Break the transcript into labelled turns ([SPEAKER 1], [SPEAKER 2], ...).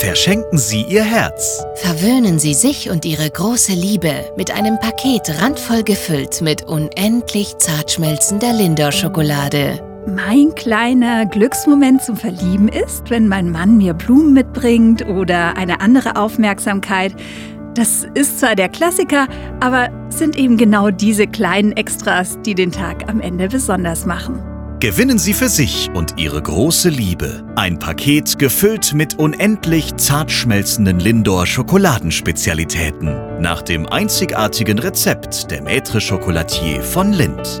[SPEAKER 1] Verschenken Sie Ihr Herz.
[SPEAKER 2] Verwöhnen Sie sich und Ihre große Liebe mit einem Paket randvoll gefüllt mit unendlich zart schmelzender Lindor-Schokolade.
[SPEAKER 3] Mein kleiner Glücksmoment zum Verlieben ist, wenn mein Mann mir Blumen mitbringt oder eine andere Aufmerksamkeit. Das ist zwar der Klassiker, aber sind eben genau diese kleinen Extras, die den Tag am Ende besonders machen.
[SPEAKER 1] Gewinnen Sie für sich und Ihre große Liebe ein Paket gefüllt mit unendlich zart schmelzenden Lindor Schokoladenspezialitäten nach dem einzigartigen Rezept der Maître Chocolatier von Lind.